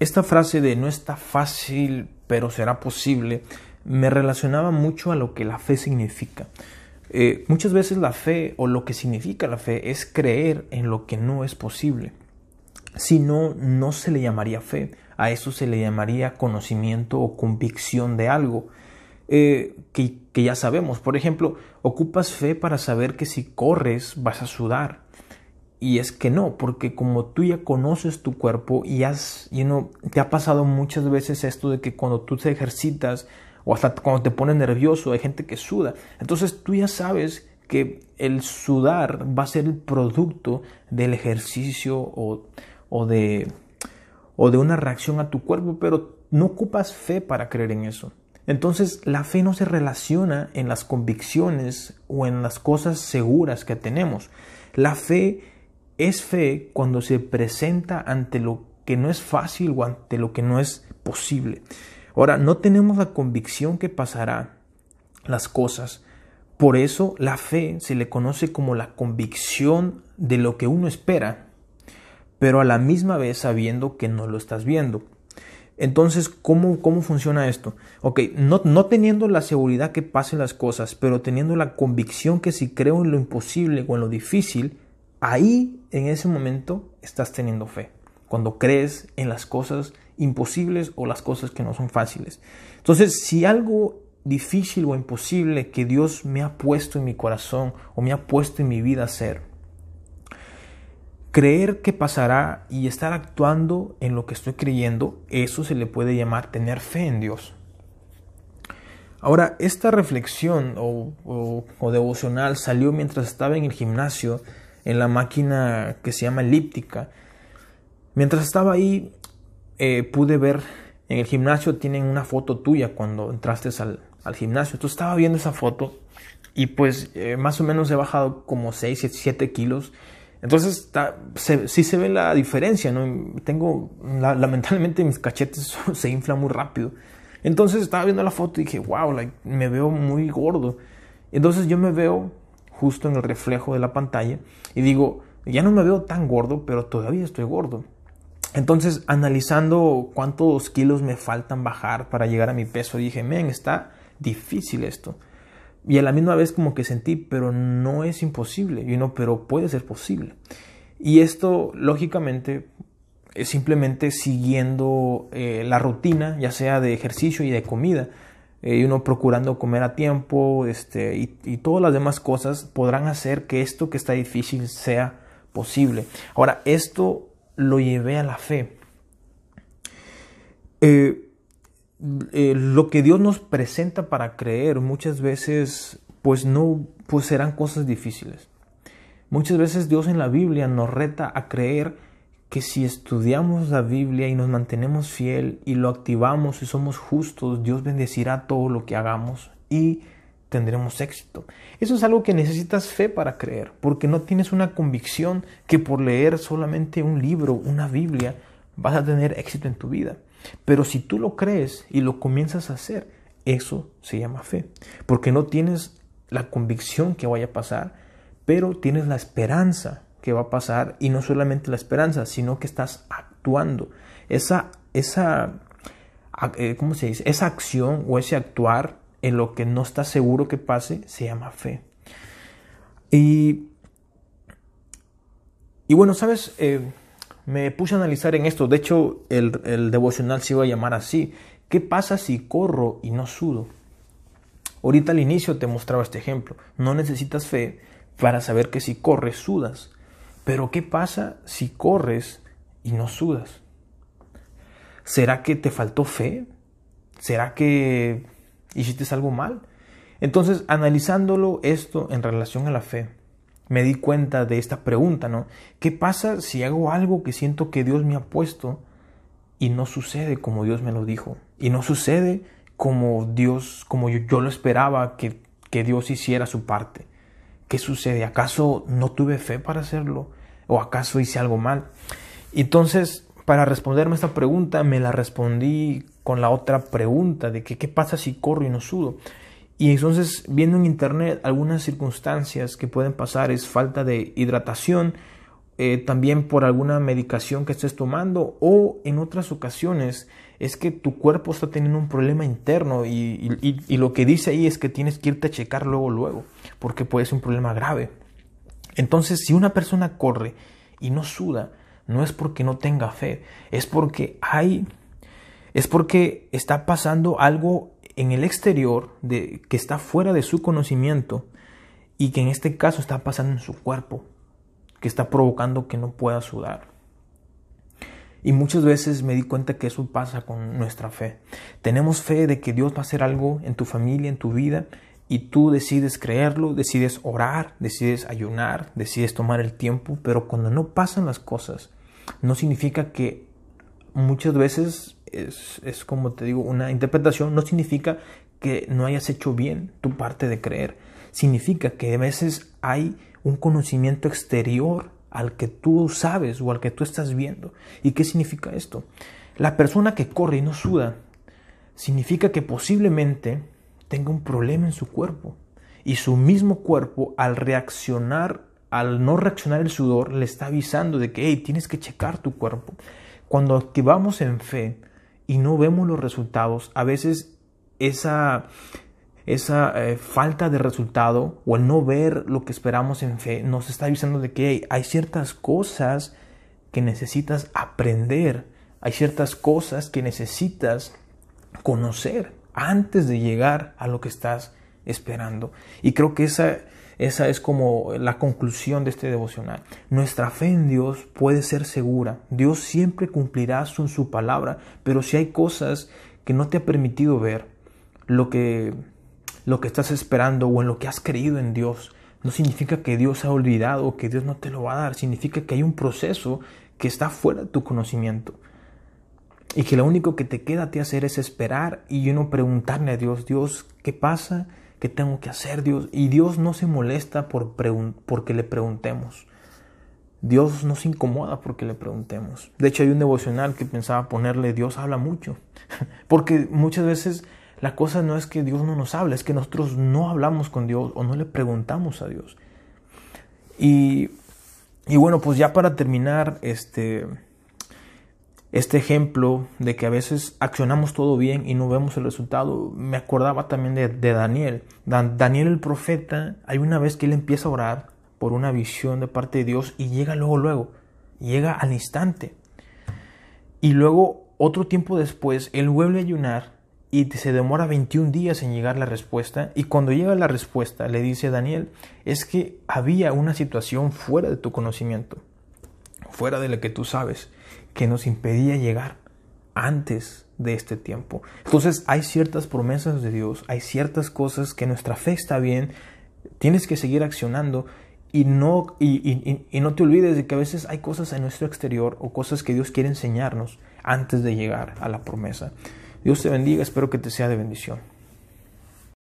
Esta frase de no está fácil, pero será posible, me relacionaba mucho a lo que la fe significa. Eh, muchas veces la fe o lo que significa la fe es creer en lo que no es posible. Si no, no se le llamaría fe. A eso se le llamaría conocimiento o convicción de algo eh, que, ya sabemos. Por ejemplo, ocupas fe para saber que si corres vas a sudar. Y es que no, porque como tú ya conoces tu cuerpo y has, you know, te ha pasado muchas veces esto de que cuando tú te ejercitas o hasta cuando te pones nervioso hay gente que suda. Entonces tú ya sabes que el sudar va a ser el producto del ejercicio o de una reacción a tu cuerpo, pero no ocupas fe para creer en eso. Entonces la fe no se relaciona en las convicciones o en las cosas seguras que tenemos. La fe es fe cuando se presenta ante lo que no es fácil o ante lo que no es posible. Ahora, no tenemos la convicción que pasará las cosas. Por eso la fe se le conoce como la convicción de lo que uno espera, pero a la misma vez sabiendo que no lo estás viendo. Entonces, ¿cómo, cómo funciona esto? Ok, no, no teniendo la seguridad que pasen las cosas, pero teniendo la convicción que si creo en lo imposible o en lo difícil, ahí en ese momento estás teniendo fe. Cuando crees en las cosas imposibles o las cosas que no son fáciles. Entonces, si algo difícil o imposible que Dios me ha puesto en mi corazón o me ha puesto en mi vida hacer, creer que pasará y estar actuando en lo que estoy creyendo, eso se le puede llamar tener fe en Dios. Ahora, esta reflexión o, o devocional salió mientras estaba en el gimnasio en la máquina que se llama elíptica. Mientras estaba ahí, eh, pude ver en el gimnasio, tienen una foto tuya cuando entraste al, gimnasio. Entonces estaba viendo esa foto y pues eh, más o menos he bajado como 6, 7 kilos. Entonces está, sí se ve la diferencia, ¿no? Tengo, lamentablemente mis cachetes se inflan muy rápido. Entonces estaba viendo la foto y dije, wow, me veo muy gordo. Entonces yo me veo justo en el reflejo de la pantalla y digo, ya no me veo tan gordo, pero todavía estoy gordo. Entonces, analizando cuántos kilos me faltan bajar para llegar a mi peso, dije, men, está difícil esto. Y a la misma vez como que sentí, pero no es imposible, y no, pero puede ser posible. Y esto, lógicamente, es simplemente siguiendo eh, la rutina, ya sea de ejercicio y de comida eh, y uno procurando comer a tiempo este, y, todas las demás cosas podrán hacer que esto que está difícil sea posible. Ahora, esto lo llevé a la fe. Eh, eh, lo que Dios nos presenta para creer muchas veces pues no pues serán cosas difíciles. Muchas veces Dios en la Biblia nos reta a creer que si estudiamos la Biblia y nos mantenemos fiel y lo activamos y somos justos, Dios bendecirá todo lo que hagamos y tendremos éxito. Eso es algo que necesitas fe para creer, porque no tienes una convicción que por leer solamente un libro, una Biblia, vas a tener éxito en tu vida. Pero si tú lo crees y lo comienzas a hacer, eso se llama fe, porque no tienes la convicción que vaya a pasar, pero tienes la esperanza que va a pasar y no solamente la esperanza, sino que estás actuando. Esa, esa, eh, ¿cómo se dice? Esa acción o ese actuar en lo que no estás seguro que pase se llama fe. Y, y bueno, sabes, eh, me puse a analizar en esto. De hecho, el, el devocional se iba a llamar así. ¿Qué pasa si corro y no sudo? Ahorita al inicio te mostraba este ejemplo. No necesitas fe para saber que si corres sudas. Pero ¿qué pasa si corres y no sudas? ¿Será que te faltó fe? ¿Será que hiciste algo mal? Entonces, analizándolo esto en relación a la fe, me di cuenta de esta pregunta, ¿no? ¿Qué pasa si hago algo que siento que Dios me ha puesto y no sucede como Dios me lo dijo? Y no sucede como Dios, como yo, lo esperaba que, que Dios hiciera su parte. ¿Qué sucede? ¿Acaso no tuve fe para hacerlo? ¿O acaso hice algo mal? Entonces, para responderme esta pregunta, me la respondí con la otra pregunta de que qué pasa si corro y no sudo. Y entonces, viendo en internet algunas circunstancias que pueden pasar es falta de hidratación, eh, también por alguna medicación que estés tomando o en otras ocasiones es que tu cuerpo está teniendo un problema interno y, y, lo que dice ahí es que tienes que irte a checar luego, luego, porque puede ser un problema grave. Entonces, si una persona corre y no suda, no es porque no tenga fe, es porque hay, es porque está pasando algo en el exterior de, que está fuera de su conocimiento y que en este caso está pasando en su cuerpo, que está provocando que no pueda sudar. Y muchas veces me di cuenta que eso pasa con nuestra fe. Tenemos fe de que Dios va a hacer algo en tu familia, en tu vida, y tú decides creerlo, decides orar, decides ayunar, decides tomar el tiempo, pero cuando no pasan las cosas, no significa que muchas veces es, es como te digo, una interpretación, no significa que no hayas hecho bien tu parte de creer. Significa que a veces hay un conocimiento exterior al que tú sabes o al que tú estás viendo. ¿Y qué significa esto? La persona que corre y no suda significa que posiblemente tenga un problema en su cuerpo y su mismo cuerpo al reaccionar, al no reaccionar el sudor, le está avisando de que hey, tienes que checar tu cuerpo. Cuando activamos en fe y no vemos los resultados, a veces esa esa eh, falta de resultado o el no ver lo que esperamos en fe nos está avisando de que hay ciertas cosas que necesitas aprender, hay ciertas cosas que necesitas conocer antes de llegar a lo que estás esperando. Y creo que esa, esa es como la conclusión de este devocional. Nuestra fe en Dios puede ser segura. Dios siempre cumplirá su, su palabra, pero si hay cosas que no te ha permitido ver, lo que lo que estás esperando o en lo que has creído en Dios, no significa que Dios ha olvidado o que Dios no te lo va a dar, significa que hay un proceso que está fuera de tu conocimiento. Y que lo único que te queda te hacer es esperar y uno preguntarle a Dios, Dios, ¿qué pasa? ¿Qué tengo que hacer, Dios? Y Dios no se molesta por porque le preguntemos. Dios no se incomoda porque le preguntemos. De hecho, hay un devocional que pensaba ponerle Dios habla mucho. Porque muchas veces la cosa no es que Dios no nos habla, es que nosotros no hablamos con Dios o no le preguntamos a Dios. Y, bueno, pues ya para terminar este, este ejemplo de que a veces accionamos todo bien y no vemos el resultado, me acordaba también de, Daniel. Daniel el profeta, hay una vez que él empieza a orar por una visión de parte de Dios y llega luego, luego, llega al instante. Y luego, otro tiempo después, él vuelve a ayunar y se demora 21 días en llegar la respuesta y cuando llega la respuesta le dice Daniel, es que había una situación fuera de tu conocimiento, fuera de lo que tú sabes, que nos impedía llegar antes de este tiempo. Entonces hay ciertas promesas de Dios, hay ciertas cosas que nuestra fe está bien, tienes que seguir accionando y no, y, y no te olvides de que a veces hay cosas en nuestro exterior o cosas que Dios quiere enseñarnos antes de llegar a la promesa. Dios te bendiga, espero que te sea de bendición.